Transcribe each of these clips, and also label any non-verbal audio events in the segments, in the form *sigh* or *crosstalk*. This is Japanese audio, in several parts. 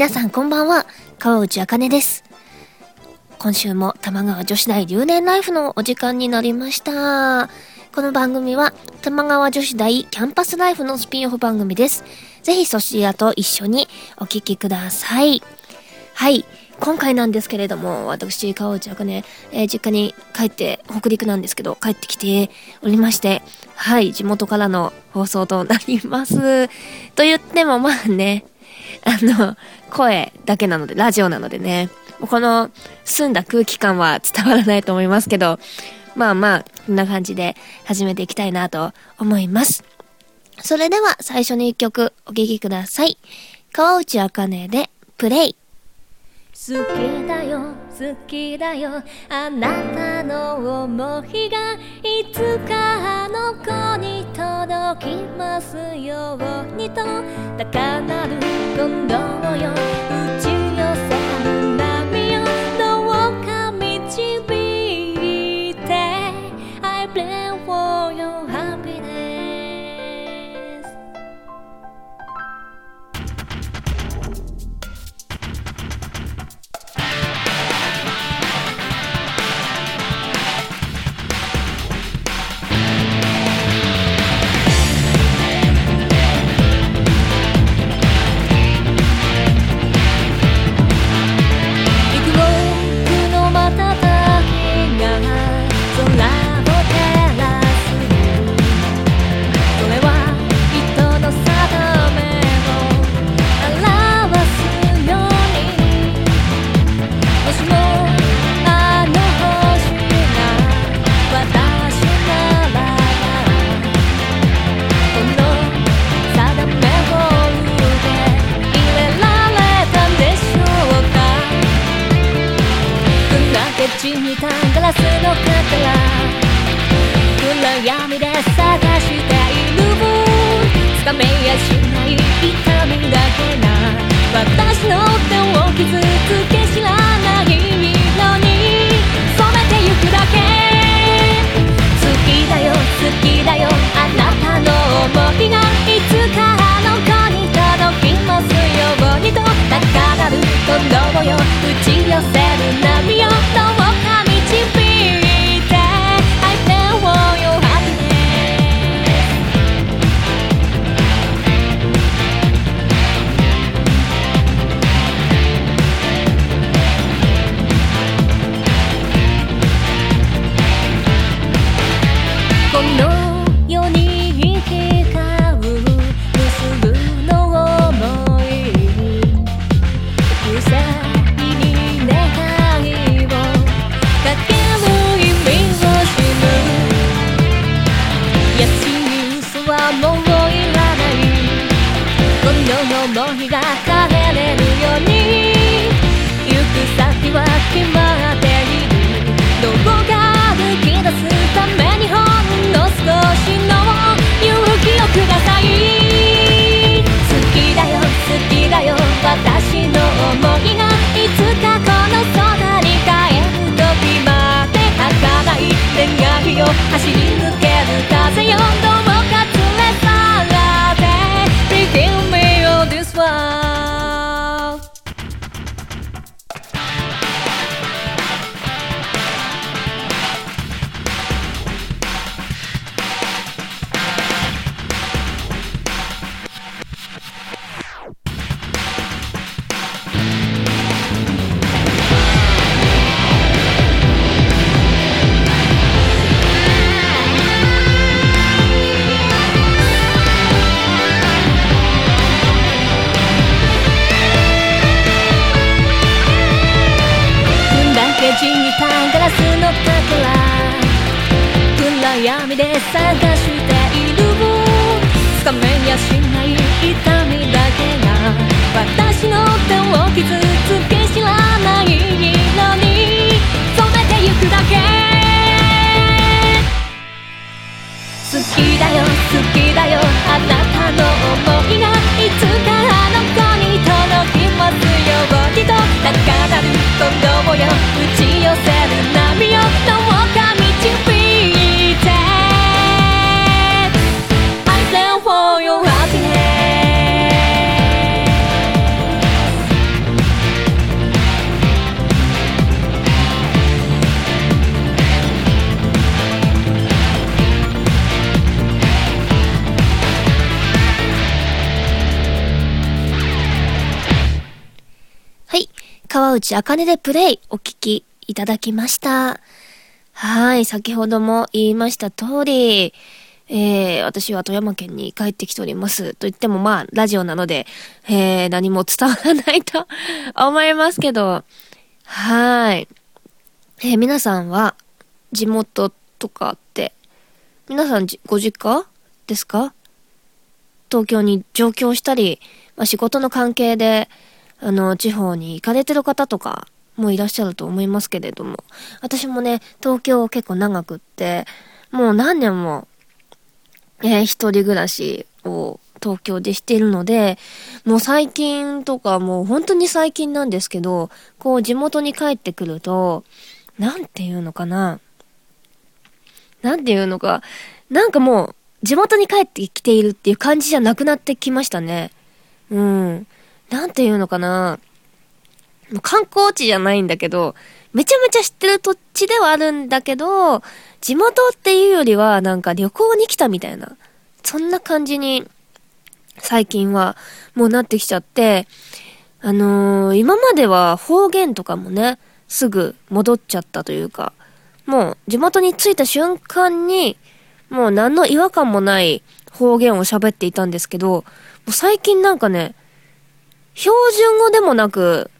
皆さんこんばんは。川内あかねです。今週も玉川女子大留年ライフのお時間になりました。この番組は玉川女子大キャンパスライフのスピンオフ番組です。ぜひそちらと一緒にお聞きください。はい。今回なんですけれども、私、川内あかね、えー、実家に帰って、北陸なんですけど、帰ってきておりまして、はい、地元からの放送となります。と言っても、まあね、あの、声だけなので、ラジオなのでね、この澄んだ空気感は伝わらないと思いますけど、まあまあ、こんな感じで始めていきたいなと思います。それでは最初に一曲お聴きください。川内あかねでプレイ。好きだよ好きだよあなたの思いがいつかあの子届きますようにと。高鳴る今度よ打ちはもういらないこの想いが叶えれるように行く先は決まっているどこか抜き出すためにほんの少しの勇気をください好きだよ好きだよ私の想いがいつかこの空に帰る時まで儚い願いを走り抜ける風よ探しているつかめやしない。痛みだけが私の手を傷つけ知らないのに染めてゆくだけ好きだよ好きだよあなたの想いがいつかあの子に届きますようにと高鳴る鼓動よ打ち寄せる波よ川内あかねでプレイお聞きいただきました。はい。先ほども言いました通り、えー、私は富山県に帰ってきております。と言ってもまあ、ラジオなので、えー、何も伝わらないと *laughs* 思いますけど、はい。えー、皆さんは、地元とかって、皆さんじご実家ですか？東京に上京したり、まあ、仕事の関係で、あの、地方に行かれてる方とかもいらっしゃると思いますけれども、私もね、東京結構長くって、もう何年も、えー一人暮らしを東京でしているので、もう最近とかもう本当に最近なんですけど、こう地元に帰ってくると、なんていうのかな。なんていうのか、なんかもう地元に帰ってきているっていう感じじゃなくなってきましたね。うん。なんていうのかな。観光地じゃないんだけど、めちゃめちゃ知ってる土地ではあるんだけど、地元っていうよりはなんか旅行に来たみたいな、そんな感じに最近はもうなってきちゃって、あのー今までは方言とかもね、すぐ戻っちゃったというか、もう地元に着いた瞬間に、もう何の違和感もない方言を喋っていたんですけど、もう最近なんかね、標準語でもなく、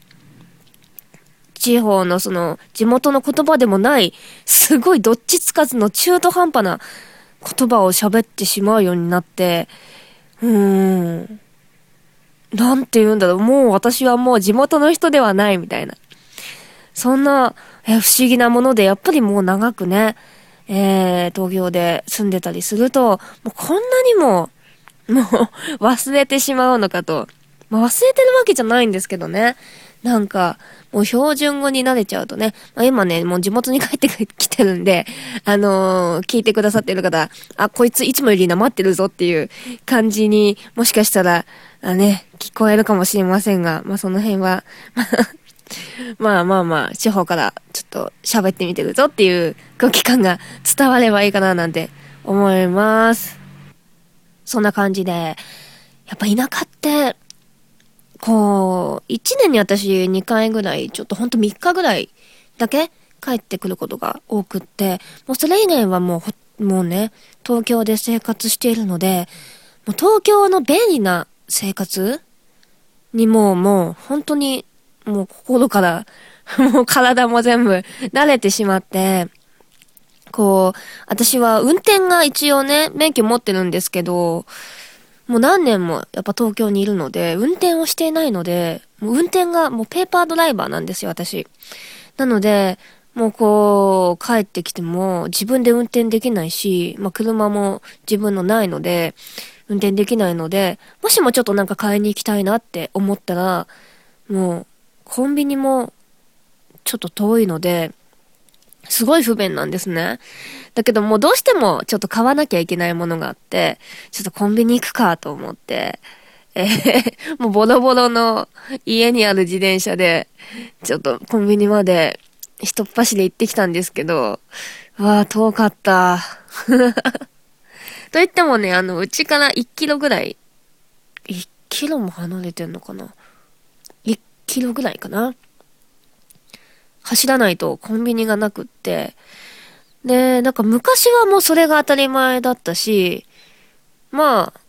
地方のその地元の言葉でもない、すごいどっちつかずの中途半端な言葉を喋ってしまうようになって、うーん。なんて言うんだろう。もう私はもう地元の人ではないみたいな。そんな、え不思議なもので、やっぱりもう長くね、えー、東京で住んでたりすると、もうこんなにも、もう *laughs* 忘れてしまうのかと。まあ、忘れてるわけじゃないんですけどね。なんか、もう標準語に慣れちゃうとね、まあ、今ね、もう地元に帰って *laughs* きてるんで、あのー聞いてくださってる方、あ、こいついつもよりなまってるぞっていう感じにもしかしたら、あね、聞こえるかもしれませんが、まあ、その辺は、*laughs* まあまあまあ、地方からちょっと喋ってみてるぞっていう空気感が *laughs* 伝わればいいかななんて思います。そんな感じで、やっぱ田舎って、こう、一年に私2回ぐらい、ちょっとほんと3日ぐらいだけ帰ってくることが多くって、もうそれ以外はもう、もうね、東京で生活しているので、もう東京の便利な生活にもうもう本当にもう心から、*laughs* もう体も全部慣れてしまって、こう、私は運転が一応ね、免許持ってるんですけど、もう何年もやっぱ東京にいるので、運転をしていないので、もう運転がもうペーパードライバーなんですよ、私。なので、もうこう、帰ってきても自分で運転できないし、まあ車も自分のないので、運転できないので、もしもちょっとなんか買いに行きたいなって思ったら、もう、コンビニもちょっと遠いので、すごい不便なんですね。だけどもうどうしてもちょっと買わなきゃいけないものがあって、ちょっとコンビニ行くかと思って、えー *laughs* もうボロボロの家にある自転車で、ちょっとコンビニまで一っ走り行ってきたんですけど、わあ遠かった。*laughs* と言ってもね、あの、うちから1キロぐらい、1キロも離れてんのかな ?1 キロぐらいかな？走らないとコンビニがなくって。で、なんか昔はもうそれが当たり前だったし、まあ、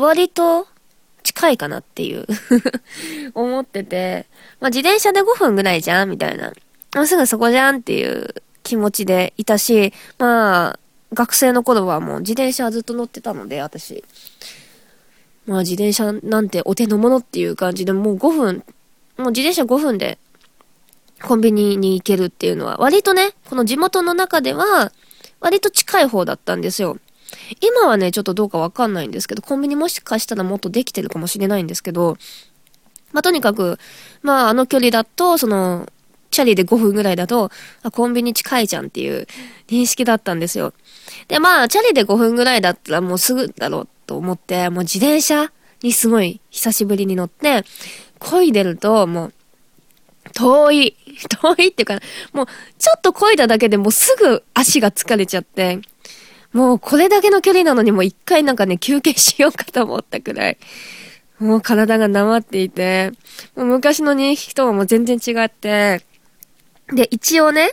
割と近いかなっていう *laughs* 思ってて、まあ自転車で5分ぐらいじゃんみたいな。もうすぐそこじゃんっていう気持ちでいたし、まあ、学生の頃はもう自転車はずっと乗ってたので、私。まあ自転車なんてお手の物っていう感じで、もう5分、もう自転車5分でコンビニに行けるっていうのは、割とね、この地元の中では、割と近い方だったんですよ。今はね、ちょっとどうかわかんないんですけど、コンビニもしかしたらもっとできてるかもしれないんですけど、まあ、とにかく、まあ、あの距離だと、その、チャリで5分ぐらいだと、あ、コンビニ近いじゃんっていう認識だったんですよ。で、まあ、チャリで5分ぐらいだったらもうすぐだろうと思って、もう自転車にすごい久しぶりに乗って、漕いでると、もう、遠い。*laughs* 遠いっていうか、もう、ちょっと漕いだだけでもすぐ足が疲れちゃって、もうこれだけの距離なのにもう一回なんかね、休憩しようかと思ったくらい、もう体がなまっていて、もう昔の認識とはもう全然違って、で、一応ね、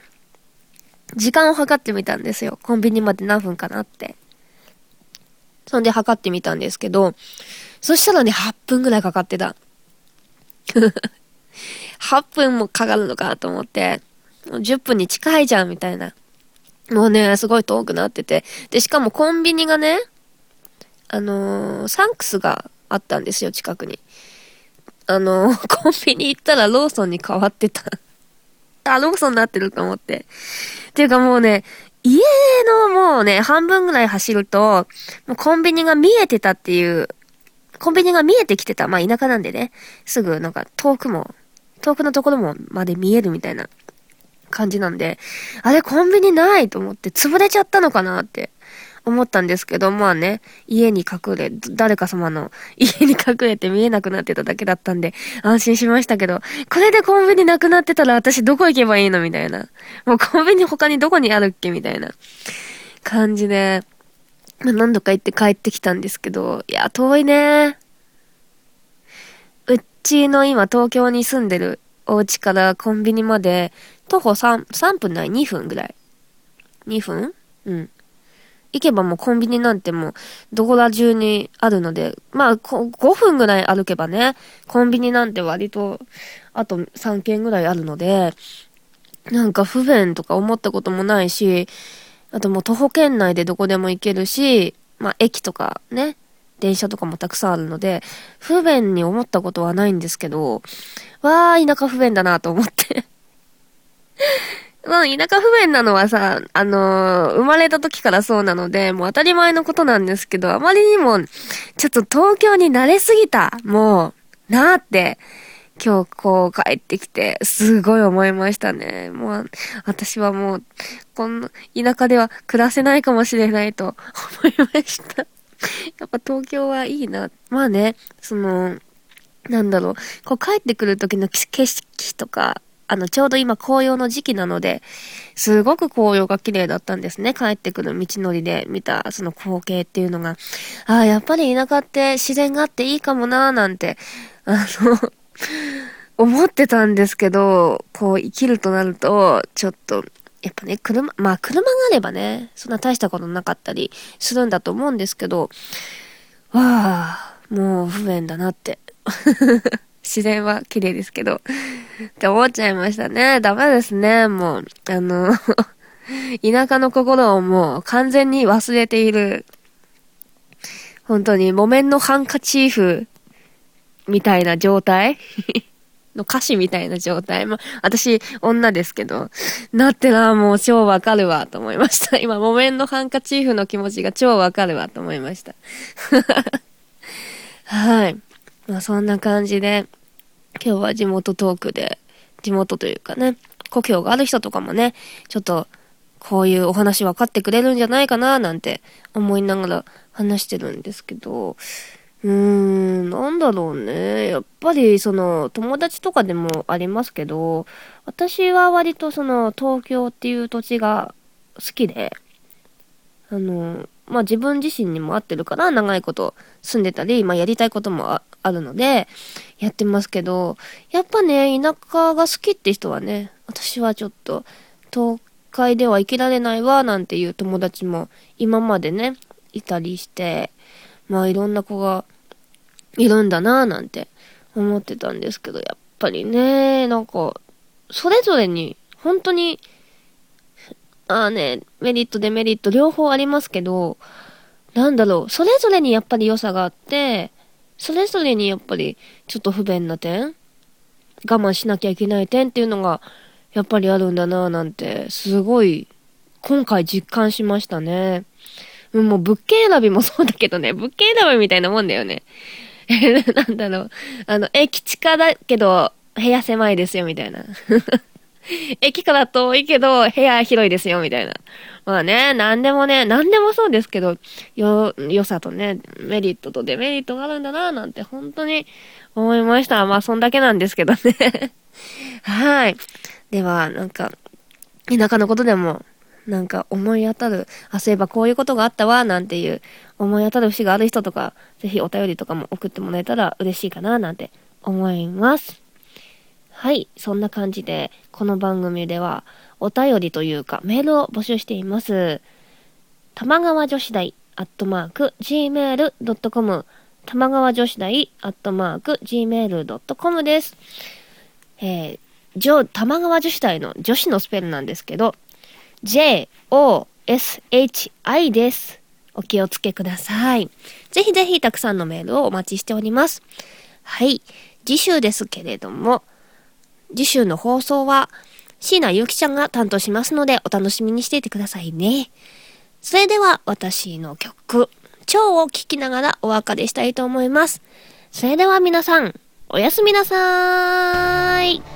時間を測ってみたんですよ。コンビニまで何分かなって。そんで測ってみたんですけど、そしたらね、8分ぐらいかかってた。8分もかかるのかと思って、もう10分に近いじゃん、みたいな。もうね、すごい遠くなってて。で、しかもコンビニがね、あのー、サンクスがあったんですよ、近くに。あのー、*laughs* コンビニ行ったらローソンに変わってた。あ、ローソンになってると思って。ていうかもうね、家のもうね、半分ぐらい走ると、もうコンビニが見えてたっていう、コンビニが見えてきてた。まあ田舎なんでね、すぐなんか遠くも、遠くのところもまで見えるみたいな感じなんで、あれコンビニないと思って潰れちゃったのかなって思ったんですけど、まあね、家に隠れ、誰か様の *laughs* 家に隠れて見えなくなってただけだったんで、安心しましたけど、これでコンビニなくなってたら私どこ行けばいいのみたいな。もうコンビニ他にどこにあるっけみたいな感じで、まあ、何度か行って帰ってきたんですけど、いや、遠いね。うちの今東京に住んでるお家からコンビニまで徒歩3、3分ない ?2 分ぐらい。2分？うん。行けばもうコンビニなんてもう、どこら中にあるので、まあ、5分ぐらい歩けばね、コンビニなんて割と、あと3軒ぐらいあるので、なんか不便とか思ったこともないし、あともう徒歩圏内でどこでも行けるし、まあ駅とかね、電車とかもたくさんあるので、不便に思ったことはないんですけど、わー、田舎不便だなと思って *laughs* まあ、田舎不便なのはさ、あのー、生まれた時からそうなので、もう当たり前のことなんですけど、あまりにも、ちょっと東京に慣れすぎた、もう、なーって、今日こう帰ってきて、すごい思いましたね。もう、私はもう、この田舎では暮らせないかもしれないと思いました。*laughs* やっぱ東京はいいな。まあね、その、なんだろう、こう帰ってくる時の景色とか、あの、ちょうど今紅葉の時期なので、すごく紅葉が綺麗だったんですね。帰ってくる道のりで見たその光景っていうのが、ああ、やっぱり田舎って自然があっていいかもなーなんて、あの *laughs* 思ってたんですけど、こう生きるとなると、ちょっと、やっぱね、車、まあ車があればね、そんな大したことなかったりするんだと思うんですけど、わあ、もう不便だなって *laughs* 自然は綺麗ですけど、って思っちゃいましたね。ダメですね、もう。あの *laughs* 田舎の心をもう完全に忘れている。本当に、木綿のハンカチーフみたいな状態の歌詞みたいな状態。まあ、私、女ですけど、なってな、もう超わかるわ、と思いました。今、木綿のハンカチーフの気持ちが超わかるわ、と思いました。*laughs* はい。まあそんな感じで、今日は地元トークで、地元というかね、故郷がある人とかもね、ちょっと、こういうお話分かってくれるんじゃないかな、なんて思いながら話してるんですけど、うーん、なんだろうね。やっぱり、その、友達とかでもありますけど、私は割とその、東京っていう土地が好きで、あの、まあ、自分自身にも合ってるから、長いこと住んでたり、まあ、やりたいこともあるので、やってますけど、やっぱね、田舎が好きって人はね、私はちょっと、東海では生きられないわ、なんていう友達も今までね、いたりして、まあいろんな子がいるんだなぁ、なんて思ってたんですけど、やっぱりね、なんか、それぞれに、本当に、ああね、メリット、デメリット両方ありますけど、なんだろう、それぞれにやっぱり良さがあって、それぞれにやっぱりちょっと不便な点、我慢しなきゃいけない点っていうのがやっぱりあるんだなぁなんて、すごい今回実感しましたね。もう物件選びもそうだけどね、物件選びみたいなもんだよね。*laughs* なんだろう。あの、駅地下だけど、部屋狭いですよ、みたいな。*laughs* 駅から遠いけど、部屋広いですよ、みたいな。まあね、なんでもね、なんでもそうですけど、よ、良さとね、メリットとデメリットがあるんだな、なんて本当に思いました。まあ、そんだけなんですけどね。*laughs* はい。では、なんか、田舎のことでも、なんか思い当たる、あ、そういえばこういうことがあったわ、なんていう思い当たる節がある人とか、ぜひお便りとかも送ってもらえたら嬉しいかな、なんて思います。はい。そんな感じで、この番組では、お便りというか、メールを募集しています。玉川女子大、アットマーク、gmail.com、玉川女子大、アットマーク、gmail.com です。えー、女、玉川女子大の女子のスペルなんですけど、J-O-S-H-I です。お気をつけください。ぜひぜひたくさんのメールをお待ちしております。はい。次週ですけれども、次週の放送は、椎名ゆきちゃんが担当しますので、お楽しみにしていてくださいね。それでは、私の曲、蝶を聴きながらお別れしたいと思います。それでは皆さん、おやすみなさーい。